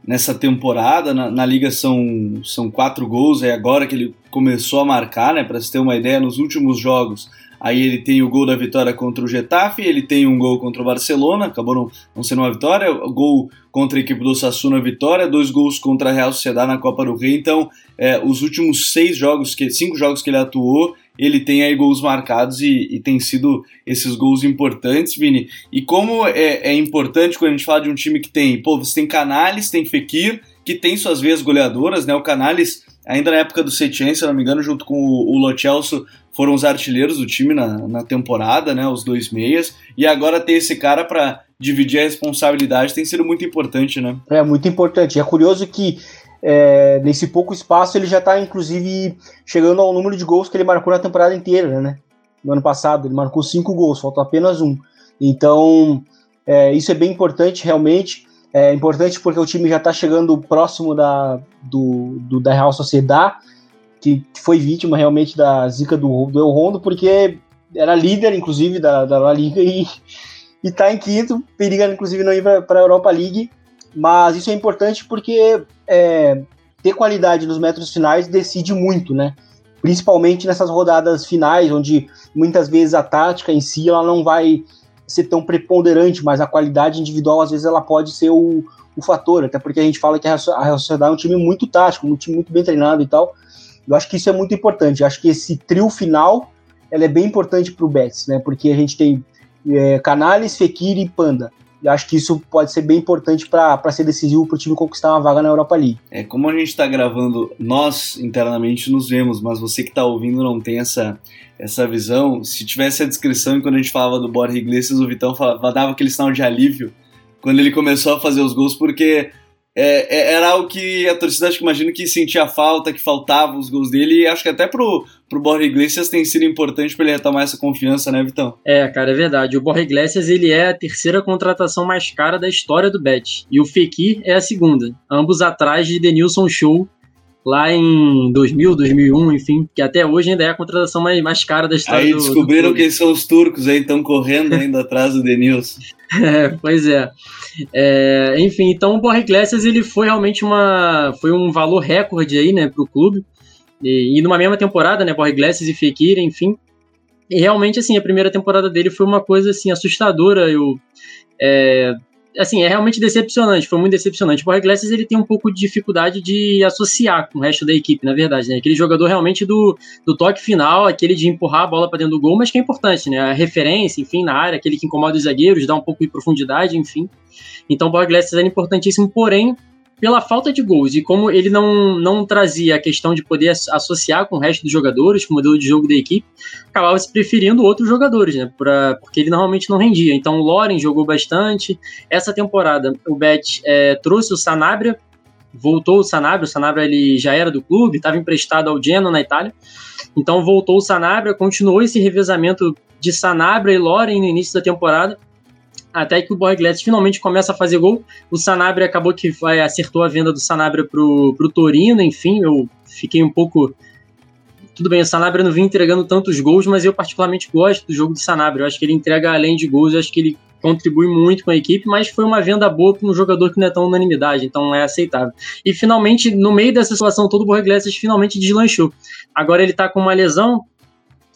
nessa temporada. Na, na, Liga são, são quatro gols, é agora que ele começou a marcar, né? Para você ter uma ideia, nos últimos jogos Aí ele tem o gol da vitória contra o Getafe, ele tem um gol contra o Barcelona, acabou não, não sendo uma vitória, gol contra a equipe do Sassuna vitória, dois gols contra a Real Sociedade na Copa do Rei. Então, é, os últimos seis jogos, que, cinco jogos que ele atuou, ele tem aí gols marcados e, e tem sido esses gols importantes, Vini. E como é, é, importante quando a gente fala de um time que tem, pô, você tem Canales, tem Fekir, que tem suas veias goleadoras, né? O Canales, ainda na época do Setien, se não me engano, junto com o, o Lo Celso, foram os artilheiros do time na, na temporada, né? Os dois meias. E agora ter esse cara para dividir a responsabilidade tem sido muito importante, né? É muito importante. É curioso que é, nesse pouco espaço ele já está inclusive chegando ao número de gols que ele marcou na temporada inteira, né? No ano passado ele marcou cinco gols, falta apenas um. Então é, isso é bem importante realmente. É importante porque o time já está chegando próximo da, do, do, da Real Sociedade, que foi vítima realmente da zica do, do El Rondo, porque era líder, inclusive, da, da La Liga e está em quinto, periga, inclusive, não ir para a Europa League. Mas isso é importante porque é, ter qualidade nos metros finais decide muito, né? Principalmente nessas rodadas finais, onde muitas vezes a tática em si ela não vai ser tão preponderante, mas a qualidade individual às vezes ela pode ser o, o fator, até porque a gente fala que a Real Sociedade é um time muito tático, um time muito bem treinado e tal. Eu acho que isso é muito importante. Eu acho que esse trio final ela é bem importante para o Betis, né? Porque a gente tem é, Canales, Fekir e Panda. E acho que isso pode ser bem importante para ser decisivo para o time conquistar uma vaga na Europa League. É, como a gente está gravando, nós internamente nos vemos, mas você que está ouvindo não tem essa, essa visão. Se tivesse a descrição quando a gente falava do Borja Iglesias, o Vitão falava, dava aquele sinal de alívio quando ele começou a fazer os gols, porque é, é, era algo que a torcida acho que imagino que sentia falta, que faltava os gols dele, e acho que até pro, pro Borja Iglesias tem sido importante para ele retomar essa confiança, né, Vitão? É, cara, é verdade. O Borja Iglesias ele é a terceira contratação mais cara da história do Bet, e o Fekir é a segunda, ambos atrás de Denilson Show, lá em 2000, 2001, enfim, que até hoje ainda é a contratação mais, mais cara da história aí do descobriram do quem são os turcos aí, estão correndo ainda atrás do Denilson. É, pois é. é. Enfim, então o Borja Iglesias ele foi realmente uma, foi um valor recorde aí, né, para o clube. E, e numa mesma temporada, né, Borja Iglesias e Fekir, enfim. E realmente, assim, a primeira temporada dele foi uma coisa, assim, assustadora. Eu, é, assim, é realmente decepcionante, foi muito decepcionante. O Borja Iglesias, ele tem um pouco de dificuldade de associar com o resto da equipe, na verdade, né? Aquele jogador realmente do, do toque final, aquele de empurrar a bola para dentro do gol, mas que é importante, né? A referência, enfim, na área, aquele que incomoda os zagueiros, dá um pouco de profundidade, enfim. Então o Borja Iglesias era importantíssimo, porém, pela falta de gols e como ele não, não trazia a questão de poder associar com o resto dos jogadores, com o modelo de jogo da equipe, acabava se preferindo outros jogadores, né? Pra, porque ele normalmente não rendia. Então o Loren jogou bastante. Essa temporada o Bet é, trouxe o Sanabria, voltou o Sanabria, o Sanabria ele já era do clube, estava emprestado ao Genoa na Itália. Então voltou o Sanabria, continuou esse revezamento de Sanabria e Loren no início da temporada até que o Borgletti finalmente começa a fazer gol. O Sanabria acabou que vai, acertou a venda do Sanabria pro, pro Torino, enfim, eu fiquei um pouco. Tudo bem, o Sanabria não vinha entregando tantos gols, mas eu particularmente gosto do jogo do Sanabria. Eu acho que ele entrega além de gols, eu acho que ele contribui muito com a equipe, mas foi uma venda boa para um jogador que não é tão unanimidade, então é aceitável. E finalmente, no meio dessa situação todo o Borgletti finalmente deslanchou. Agora ele está com uma lesão,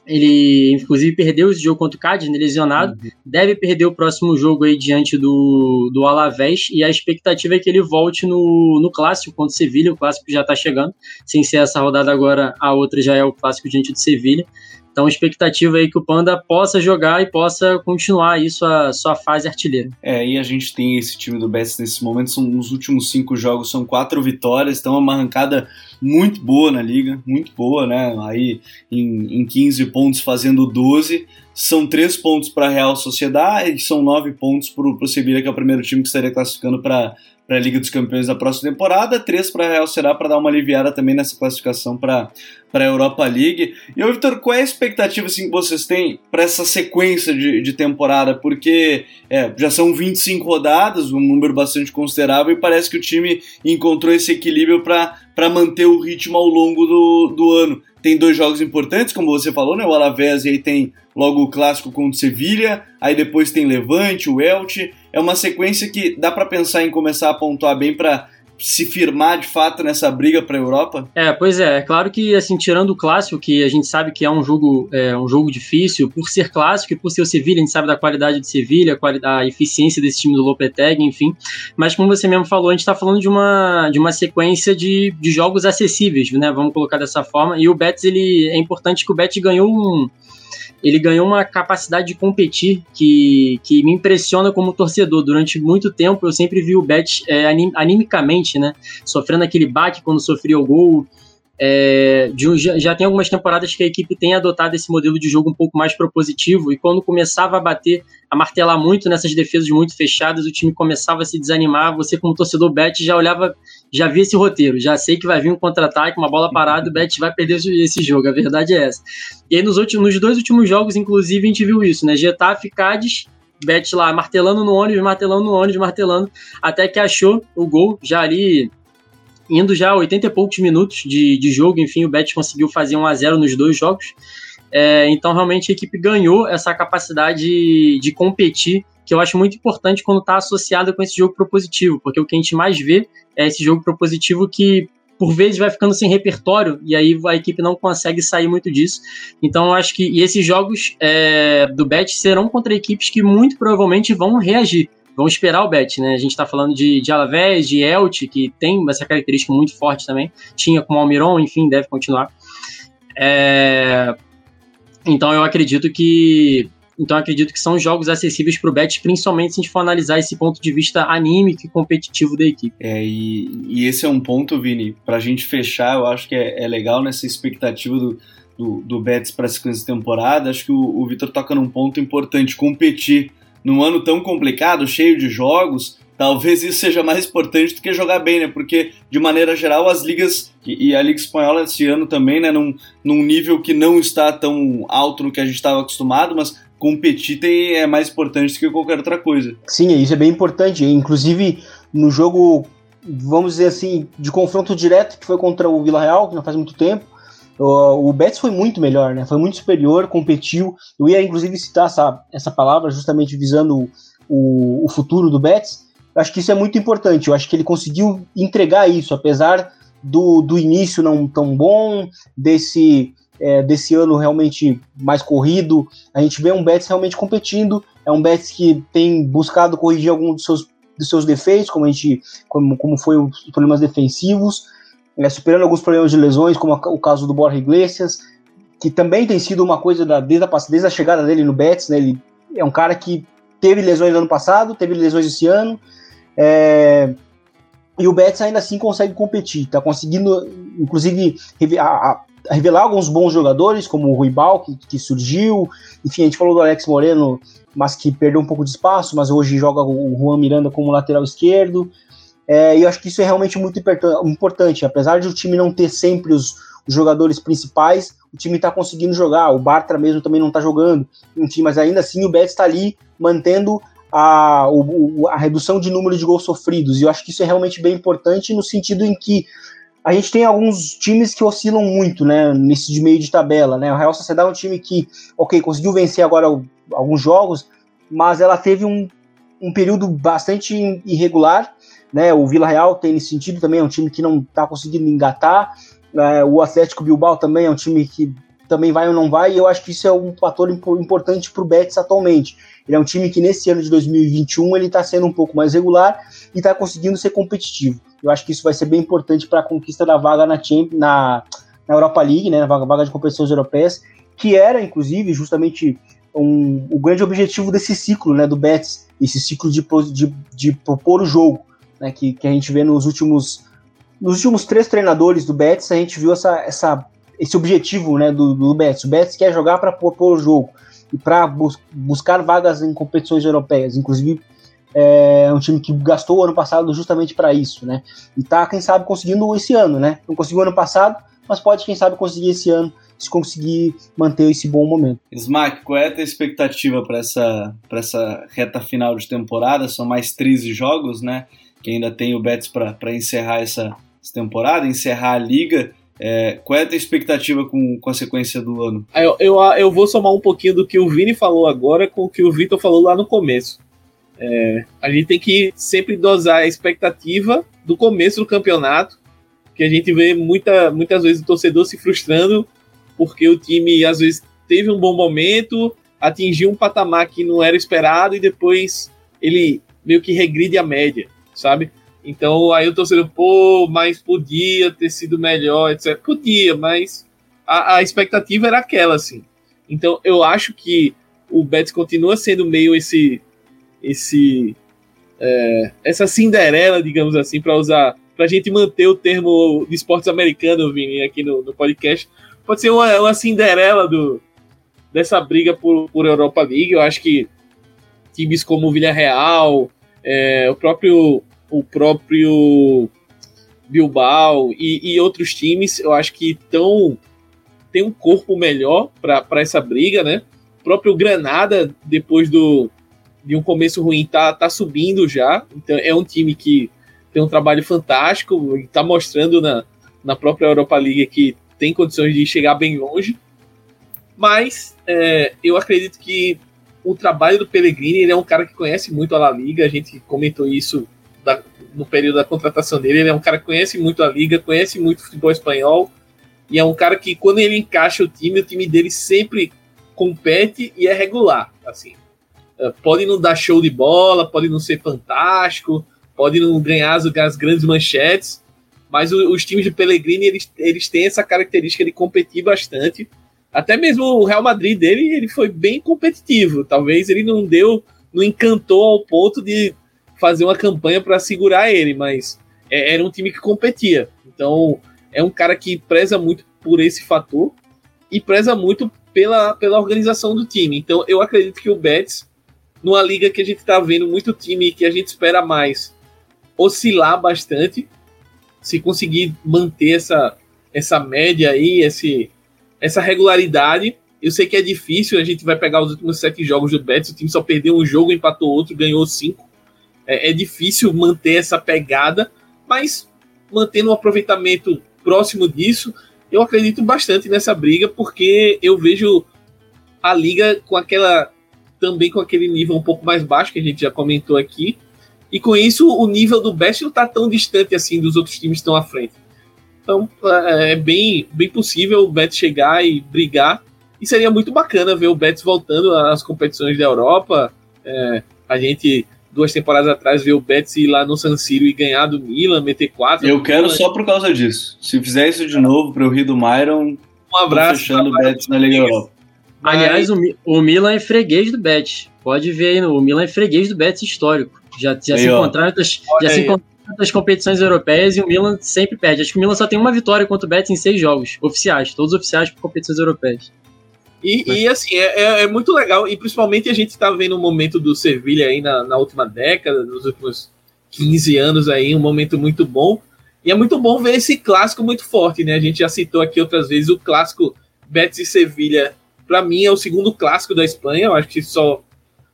ele, inclusive, perdeu esse jogo contra o Cádiz, né, lesionado. Uhum. Deve perder o próximo jogo aí diante do, do Alavés. E a expectativa é que ele volte no, no clássico contra o Sevilha. O clássico já está chegando. Sem ser essa rodada agora, a outra já é o clássico diante do Sevilha. Então, expectativa aí que o Panda possa jogar e possa continuar isso a sua fase artilheira. É, e a gente tem esse time do Betis nesse momento, são nos últimos cinco jogos, são quatro vitórias, então é uma arrancada muito boa na liga, muito boa, né? Aí em, em 15 pontos fazendo 12. São três pontos para a Real Sociedade e são nove pontos para o Sevilla, que é o primeiro time que estaria classificando para para a Liga dos Campeões da próxima temporada, três para a Real será para dar uma aliviada também nessa classificação para a Europa League. E, Vitor, qual é a expectativa assim, que vocês têm para essa sequência de, de temporada? Porque é, já são 25 rodadas, um número bastante considerável, e parece que o time encontrou esse equilíbrio para manter o ritmo ao longo do, do ano. Tem dois jogos importantes, como você falou, né? O Alavés e aí tem logo o clássico contra o Sevilha, aí depois tem Levante, o Elche. É uma sequência que dá para pensar em começar a pontuar bem para se firmar de fato nessa briga para a Europa? É, pois é, é claro que assim, tirando o clássico, que a gente sabe que é um jogo, é, um jogo difícil, por ser clássico e por ser o Sevilha, a gente sabe da qualidade de Sevilha, a eficiência desse time do Lopetegui, enfim. Mas como você mesmo falou, a gente está falando de uma, de uma sequência de, de jogos acessíveis, né? Vamos colocar dessa forma. E o Betis, ele é importante que o Betis ganhou um ele ganhou uma capacidade de competir que, que me impressiona como torcedor. Durante muito tempo eu sempre vi o Bet é, anim, animicamente, né? Sofrendo aquele baque quando sofria o gol. É, de, já, já, tem algumas temporadas que a equipe tem adotado esse modelo de jogo um pouco mais propositivo, e quando começava a bater, a martelar muito nessas defesas muito fechadas, o time começava a se desanimar. Você, como torcedor Bet, já olhava, já via esse roteiro, já sei que vai vir um contra-ataque, uma bola parada, o Bet vai perder esse jogo, a verdade é essa. E aí, nos, últimos, nos dois últimos jogos, inclusive, a gente viu isso, né? Getafe, Cádiz Bet lá martelando no ônibus, martelando no ônibus, martelando, até que achou o gol já ali indo já 80 e poucos minutos de, de jogo, enfim, o Bet conseguiu fazer 1 a 0 nos dois jogos. É, então, realmente, a equipe ganhou essa capacidade de, competir, que eu acho muito importante quando está associada com esse jogo propositivo, porque o que a gente mais vê é esse jogo propositivo que por vezes vai ficando sem repertório e aí a equipe não consegue sair muito disso. Então eu acho que esses jogos é, do Bet serão contra equipes que muito provavelmente vão reagir. Vão esperar o bet, né? A gente está falando de, de Alavés, de Elche, que tem essa característica muito forte também. Tinha com o Almiron, enfim, deve continuar. É... Então eu acredito que então acredito que são jogos acessíveis para o Bet, principalmente se a gente for analisar esse ponto de vista anímico e competitivo da equipe. É, e, e esse é um ponto, Vini, para a gente fechar, eu acho que é, é legal nessa expectativa do, do, do Betis para a sequência de temporada. Acho que o, o Vitor toca num ponto importante: competir num ano tão complicado, cheio de jogos. Talvez isso seja mais importante do que jogar bem, né? Porque, de maneira geral, as ligas, e a Liga Espanhola esse ano também, né? Num, num nível que não está tão alto no que a gente estava acostumado, mas competir tem, é mais importante do que qualquer outra coisa. Sim, isso é bem importante. Inclusive, no jogo, vamos dizer assim, de confronto direto, que foi contra o Vila Real, que não faz muito tempo, o Betis foi muito melhor, né? Foi muito superior, competiu. Eu ia inclusive citar essa, essa palavra justamente visando o, o futuro do Betis. Eu acho que isso é muito importante. Eu acho que ele conseguiu entregar isso, apesar do, do início não tão bom, desse é, desse ano realmente mais corrido. A gente vê um Betis realmente competindo. É um Betis que tem buscado corrigir alguns dos seus, dos seus defeitos, como a gente, como, como foi os problemas defensivos, é, superando alguns problemas de lesões, como o caso do Borja Iglesias, que também tem sido uma coisa da, desde, a, desde a chegada dele no Betis. Né, ele é um cara que teve lesões no ano passado, teve lesões esse ano. É, e o Betis ainda assim consegue competir, tá conseguindo, inclusive, a, a, revelar alguns bons jogadores, como o Ruibal, que, que surgiu. Enfim, a gente falou do Alex Moreno, mas que perdeu um pouco de espaço, mas hoje joga o Juan Miranda como lateral esquerdo. É, e eu acho que isso é realmente muito importante. Apesar de o time não ter sempre os, os jogadores principais, o time está conseguindo jogar. O Bartra mesmo também não está jogando, mas ainda assim o Betis está ali mantendo a, o, a redução de número de gols sofridos. E eu acho que isso é realmente bem importante no sentido em que a gente tem alguns times que oscilam muito, né, nesse de meio de tabela, né? O Real Sociedade é um time que, ok, conseguiu vencer agora alguns jogos, mas ela teve um, um período bastante irregular, né? O Vila Real tem nesse sentido também, é um time que não está conseguindo engatar. É, o Atlético Bilbao também é um time que também vai ou não vai, e eu acho que isso é um fator importante para o Betis atualmente. Ele é um time que nesse ano de 2021 ele está sendo um pouco mais regular e está conseguindo ser competitivo. Eu acho que isso vai ser bem importante para a conquista da vaga na, Champions, na, na Europa League, né, na vaga, vaga de competições europeias, que era, inclusive, justamente um, o grande objetivo desse ciclo né, do Betis, esse ciclo de, de, de propor o jogo, né, que, que a gente vê nos últimos, nos últimos três treinadores do Betis, a gente viu essa, essa, esse objetivo né, do, do Betis. O Betis quer jogar para propor o jogo e para bus buscar vagas em competições europeias, inclusive é um time que gastou o ano passado justamente para isso, né? E tá, quem sabe, conseguindo esse ano, né? Não conseguiu ano passado, mas pode, quem sabe, conseguir esse ano, se conseguir manter esse bom momento. Smack, qual é a tua expectativa para essa, essa reta final de temporada? São mais 13 jogos, né? Que ainda tem o Betis para encerrar essa, essa, temporada, encerrar a liga. É, qual é a tua expectativa com, com a sequência do ano? Eu, eu, eu vou somar um pouquinho do que o Vini falou agora com o que o Vitor falou lá no começo. É, a gente tem que sempre dosar a expectativa do começo do campeonato, que a gente vê muita, muitas vezes o torcedor se frustrando porque o time às vezes teve um bom momento, atingiu um patamar que não era esperado e depois ele meio que regride a média, sabe? Então aí o torcedor, pô, mas podia ter sido melhor, etc. Podia, mas a, a expectativa era aquela, assim. Então eu acho que o Betis continua sendo meio esse esse é, essa Cinderela, digamos assim, para usar para a gente manter o termo de esportes americano, Vini, aqui no, no podcast, pode ser uma, uma Cinderela do, dessa briga por, por Europa League. Eu acho que times como o Villarreal, é, o próprio o próprio Bilbao e, e, outros times, eu acho que estão tem um corpo melhor para essa briga, né? O próprio Granada, depois do, de um começo ruim, tá, tá subindo já. Então é um time que tem um trabalho fantástico e tá mostrando na, na própria Europa League que tem condições de chegar bem longe. Mas é, eu acredito que o trabalho do Pellegrini, ele é um cara que conhece muito a La Liga, a gente comentou isso da, no período da contratação dele, ele é um cara que conhece muito a Liga, conhece muito o futebol espanhol, e é um cara que quando ele encaixa o time, o time dele sempre compete e é regular, assim. É, pode não dar show de bola, pode não ser fantástico, pode não ganhar as, as grandes manchetes, mas o, os times de Pellegrini, eles, eles têm essa característica de competir bastante, até mesmo o Real Madrid dele, ele foi bem competitivo. Talvez ele não deu, não encantou ao ponto de fazer uma campanha para segurar ele, mas é, era um time que competia. Então, é um cara que preza muito por esse fator e preza muito pela, pela organização do time. Então, eu acredito que o Betis, numa liga que a gente está vendo muito time que a gente espera mais, oscilar bastante, se conseguir manter essa, essa média aí, esse, essa regularidade. Eu sei que é difícil, a gente vai pegar os últimos sete jogos do Betis, o time só perdeu um jogo, empatou outro, ganhou cinco. É, é difícil manter essa pegada, mas mantendo um aproveitamento próximo disso, eu acredito bastante nessa briga, porque eu vejo a liga com aquela também com aquele nível um pouco mais baixo que a gente já comentou aqui. E com isso, o nível do Best não está tão distante assim dos outros times que estão à frente. Então é, é bem, bem possível o Betis chegar e brigar. E seria muito bacana ver o Betis voltando às competições da Europa. É, a gente, duas temporadas atrás, viu o Betis ir lá no San Siro e ganhar do Milan, meter quatro. Eu quero Milan. só por causa disso. Se fizer isso de novo para o Rio do Myron, um abraço. Fechando o Betis na Liga Europa. Aliás, o, o Milan é freguês do Betis. Pode ver aí, o Milan é freguês do Betis histórico. Já, já aí, se encontraram, já se encontraram das competições europeias e o Milan sempre perde. Acho que o Milan só tem uma vitória contra o Betis em seis jogos oficiais, todos oficiais por competições europeias. E, e assim, é, é, é, muito legal, e principalmente a gente está vendo o momento do Sevilha aí na, na, última década, nos últimos 15 anos aí, um momento muito bom. E é muito bom ver esse clássico muito forte, né? A gente já citou aqui outras vezes o clássico Betis e Sevilha. Para mim é o segundo clássico da Espanha, eu acho que só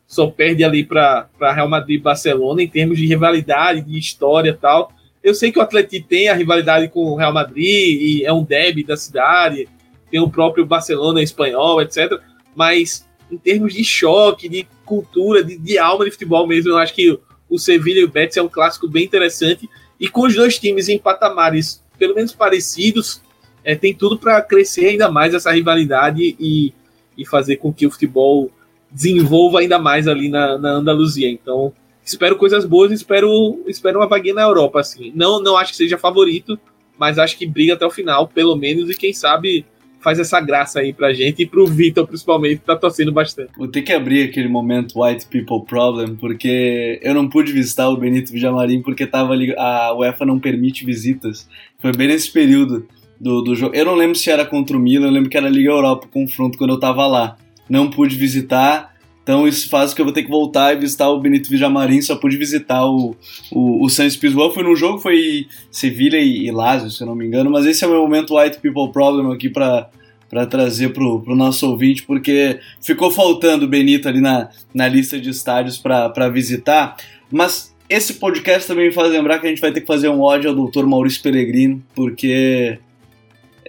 só perde ali para Real Madrid e Barcelona em termos de rivalidade, de história e tal. Eu sei que o Atlético tem a rivalidade com o Real Madrid e é um derby da cidade, tem o próprio Barcelona espanhol, etc. Mas em termos de choque, de cultura, de, de alma de futebol mesmo, eu acho que o Sevilla e o Betis é um clássico bem interessante. E com os dois times em patamares pelo menos parecidos, é, tem tudo para crescer ainda mais essa rivalidade e, e fazer com que o futebol desenvolva ainda mais ali na, na Andaluzia. Então, espero coisas boas, espero, espero uma vaguinha na Europa, assim. Não, não acho que seja favorito, mas acho que briga até o final, pelo menos, e quem sabe faz essa graça aí pra gente e pro Vitor, principalmente, que tá torcendo bastante. Vou ter que abrir aquele momento White People Problem, porque eu não pude visitar o Benito Villamarim porque tava ali, a UEFA não permite visitas. Foi bem nesse período do, do jogo. Eu não lembro se era contra o Milan, eu lembro que era Liga Europa, confronto, quando eu tava lá não pude visitar. Então isso faz que eu vou ter que voltar e visitar o Benito Villamarim, só pude visitar o, o, o Sainz Pizjuan. Fui no jogo, foi Sevilha e, e Lazio, se eu não me engano, mas esse é o meu momento White People Problem aqui para para trazer pro, pro nosso ouvinte, porque ficou faltando o Benito ali na, na lista de estádios para visitar. Mas esse podcast também me faz lembrar que a gente vai ter que fazer um ódio ao Dr. Maurício Pellegrino, porque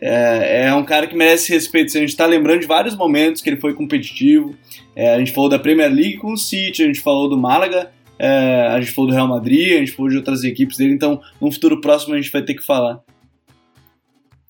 é, é, um cara que merece respeito. A gente está lembrando de vários momentos que ele foi competitivo. É, a gente falou da Premier League com o City, a gente falou do Málaga, é, a gente falou do Real Madrid, a gente falou de outras equipes dele. Então, no futuro próximo, a gente vai ter que falar.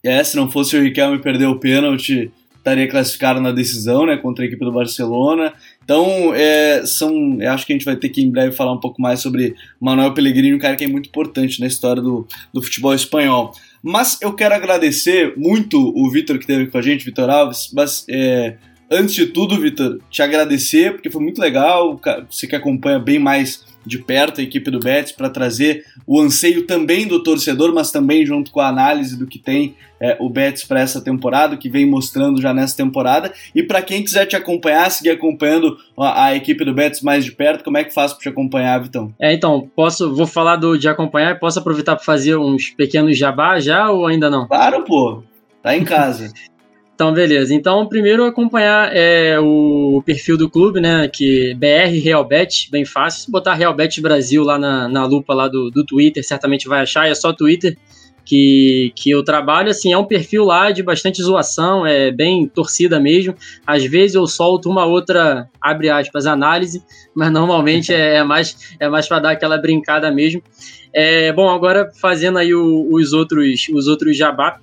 É, se não fosse o Riquelme perder o pênalti, estaria classificado na decisão, né, contra a equipe do Barcelona. Então, é, são, eu acho que a gente vai ter que em breve falar um pouco mais sobre Manuel Pellegrini, um cara que é muito importante na história do, do futebol espanhol. Mas eu quero agradecer muito o Vitor que esteve com a gente, Vitor Alves. Mas é, antes de tudo, Vitor, te agradecer, porque foi muito legal. Você que acompanha bem mais de perto a equipe do Betis para trazer o anseio também do torcedor, mas também junto com a análise do que tem é, o Betis para essa temporada, que vem mostrando já nessa temporada. E para quem quiser te acompanhar, seguir acompanhando a, a, equipe do Betis mais de perto, como é que faz para te acompanhar, Vitão? É, então, posso, vou falar do de acompanhar, posso aproveitar para fazer uns pequenos jabá já ou ainda não? Claro, pô. Tá em casa. Então, beleza. Então, primeiro acompanhar é, o perfil do clube, né? Que BR Realbet, bem fácil. Botar Realbet Brasil lá na, na lupa lá do, do Twitter, certamente vai achar. É só Twitter que, que eu trabalho. Assim, é um perfil lá de bastante zoação, é bem torcida mesmo. Às vezes eu solto uma outra, abre aspas, análise, mas normalmente é, é mais, é mais para dar aquela brincada mesmo. É, bom, agora fazendo aí o, os outros, os outros jabá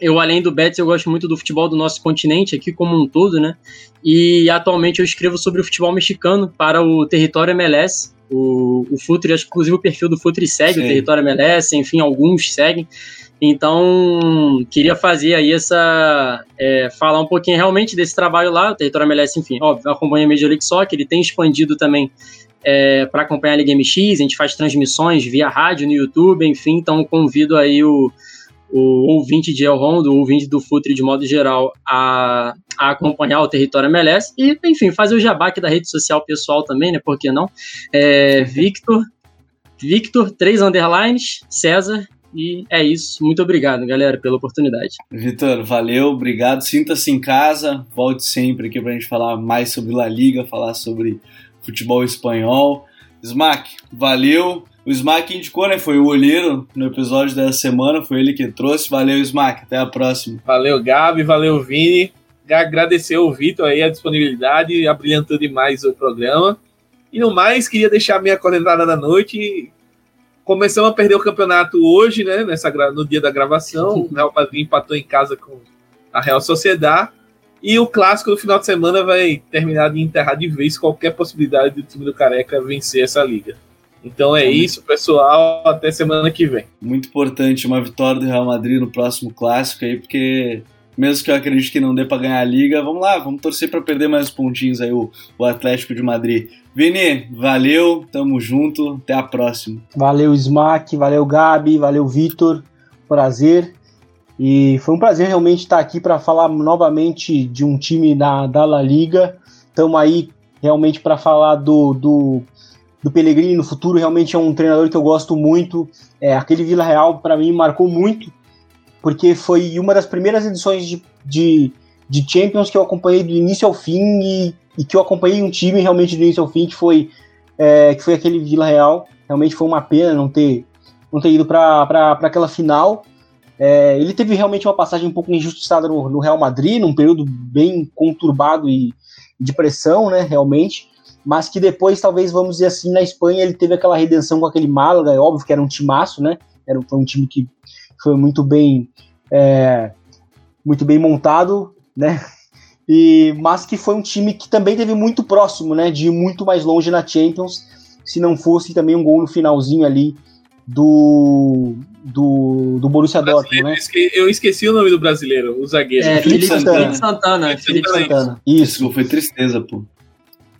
eu, além do Betis, eu gosto muito do futebol do nosso continente, aqui como um todo, né? E atualmente eu escrevo sobre o futebol mexicano para o Território MLS. O, o Futre, acho que inclusive o perfil do Futre segue Sim. o Território MLS, enfim, alguns seguem. Então, queria fazer aí essa. É, falar um pouquinho realmente desse trabalho lá, o Território MLS, enfim, óbvio, acompanha a Major League Soccer, ele tem expandido também é, para acompanhar a Liga MX, a gente faz transmissões via rádio no YouTube, enfim, então convido aí o o ouvinte de El Rondo, o ouvinte do Futre de modo geral, a, a acompanhar o território MLS e, enfim, fazer o jabá aqui da rede social pessoal também, né? Por que não? É, Victor, Victor, três underlines, César, e é isso. Muito obrigado, galera, pela oportunidade. Vitor, valeu, obrigado. Sinta-se em casa, volte sempre aqui para a gente falar mais sobre La Liga, falar sobre futebol espanhol. Smack, valeu. O Smack indicou, né? Foi o olheiro no episódio dessa semana, foi ele que trouxe. Valeu, Smack. Até a próxima. Valeu, Gabi. Valeu, Vini. Agradecer ao Vitor aí a disponibilidade, abrilhantou demais o programa. E no mais, queria deixar a minha cornetada da noite. Começamos a perder o campeonato hoje, né? Nessa, no dia da gravação. O Real Madrid empatou em casa com a Real Sociedade. E o clássico do final de semana vai terminar de enterrar de vez qualquer possibilidade do time do Careca vencer essa liga. Então é isso, pessoal. Até semana que vem. Muito importante uma vitória do Real Madrid no próximo clássico aí, porque mesmo que eu acredite que não dê para ganhar a liga, vamos lá, vamos torcer para perder mais pontinhos aí o, o Atlético de Madrid. Vini, valeu, tamo junto, até a próxima. Valeu, Smack, valeu, Gabi, valeu, Vitor, prazer. E foi um prazer realmente estar aqui para falar novamente de um time da, da La Liga. Estamos aí realmente para falar do, do do Pellegrini no futuro. Realmente é um treinador que eu gosto muito. É, aquele Vila Real, para mim, marcou muito, porque foi uma das primeiras edições de, de, de, Champions que eu acompanhei do início ao fim e, e, que eu acompanhei um time realmente do início ao fim, que foi, é, que foi aquele Vila Real. Realmente foi uma pena não ter, não ter ido para aquela final. É, ele teve realmente uma passagem um pouco injustiçada no, no Real Madrid, num período bem conturbado e de pressão, né, realmente mas que depois, talvez, vamos dizer assim, na Espanha ele teve aquela redenção com aquele Málaga, é óbvio que era um timaço, né? Era, foi um time que foi muito bem é, muito bem montado, né? E, mas que foi um time que também teve muito próximo, né? De ir muito mais longe na Champions, se não fosse também um gol no finalzinho ali do do, do Borussia Dortmund, né? Eu esqueci o nome do brasileiro, o zagueiro. É, Felipe Santana. Felipe Santana. Felipe Santana. Isso. Foi tristeza, pô.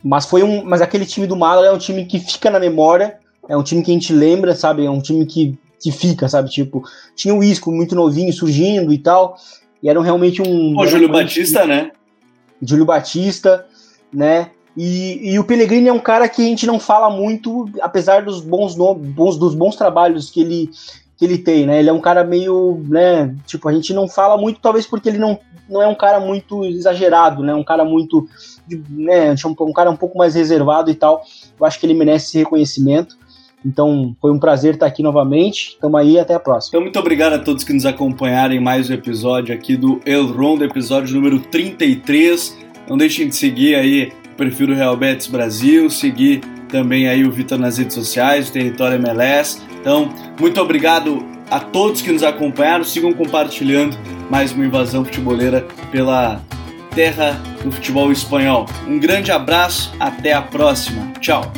Mas foi um, mas aquele time do Málaga é um time que fica na memória, é um time que a gente lembra, sabe? É um time que, que fica, sabe? Tipo, tinha o Isco muito novinho surgindo e tal, e eram realmente um. O Júlio Batista, que, né? Júlio Batista, né? E, e, o Pellegrini é um cara que a gente não fala muito, apesar dos bons, no, bons dos bons trabalhos que ele que ele tem, né? Ele é um cara meio, né? Tipo, a gente não fala muito, talvez porque ele não, não é um cara muito exagerado, né? Um cara muito, né? Um cara um pouco mais reservado e tal. Eu acho que ele merece esse reconhecimento. Então, foi um prazer estar aqui novamente. Tamo aí, até a próxima. Então, muito obrigado a todos que nos acompanharam em mais um episódio aqui do El Rondo, episódio número 33. Não deixem de seguir aí o perfil do Real Betis Brasil, seguir também aí o Vitor nas redes sociais, o Território MLS. Então, muito obrigado a todos que nos acompanharam. Sigam compartilhando mais uma invasão futeboleira pela terra do futebol espanhol. Um grande abraço, até a próxima. Tchau.